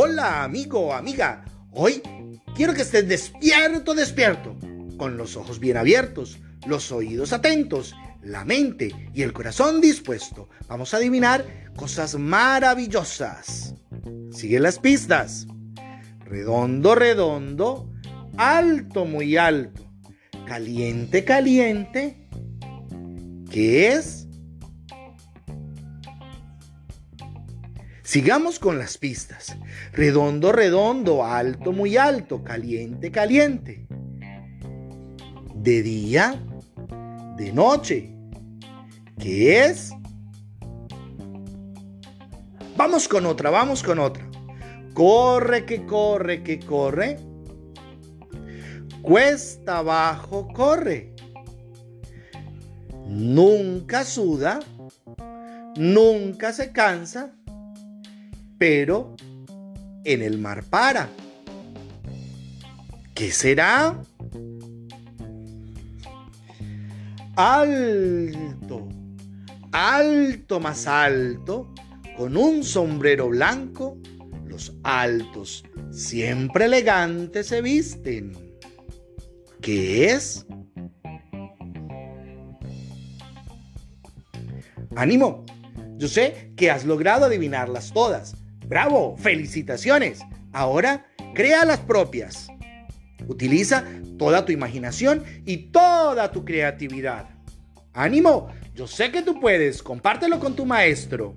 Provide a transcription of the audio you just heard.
Hola amigo, amiga. Hoy quiero que estés despierto, despierto, con los ojos bien abiertos, los oídos atentos, la mente y el corazón dispuesto. Vamos a adivinar cosas maravillosas. Sigue las pistas. Redondo, redondo, alto, muy alto, caliente, caliente. ¿Qué es? Sigamos con las pistas. Redondo, redondo, alto, muy alto, caliente, caliente. De día, de noche. ¿Qué es? Vamos con otra, vamos con otra. Corre, que corre, que corre. Cuesta abajo, corre. Nunca suda, nunca se cansa pero en el mar para. ¿Qué será? Alto, alto más alto, con un sombrero blanco, los altos, siempre elegantes se visten. ¿Qué es? Ánimo, yo sé que has logrado adivinarlas todas. Bravo, felicitaciones. Ahora crea las propias. Utiliza toda tu imaginación y toda tu creatividad. Ánimo, yo sé que tú puedes, compártelo con tu maestro.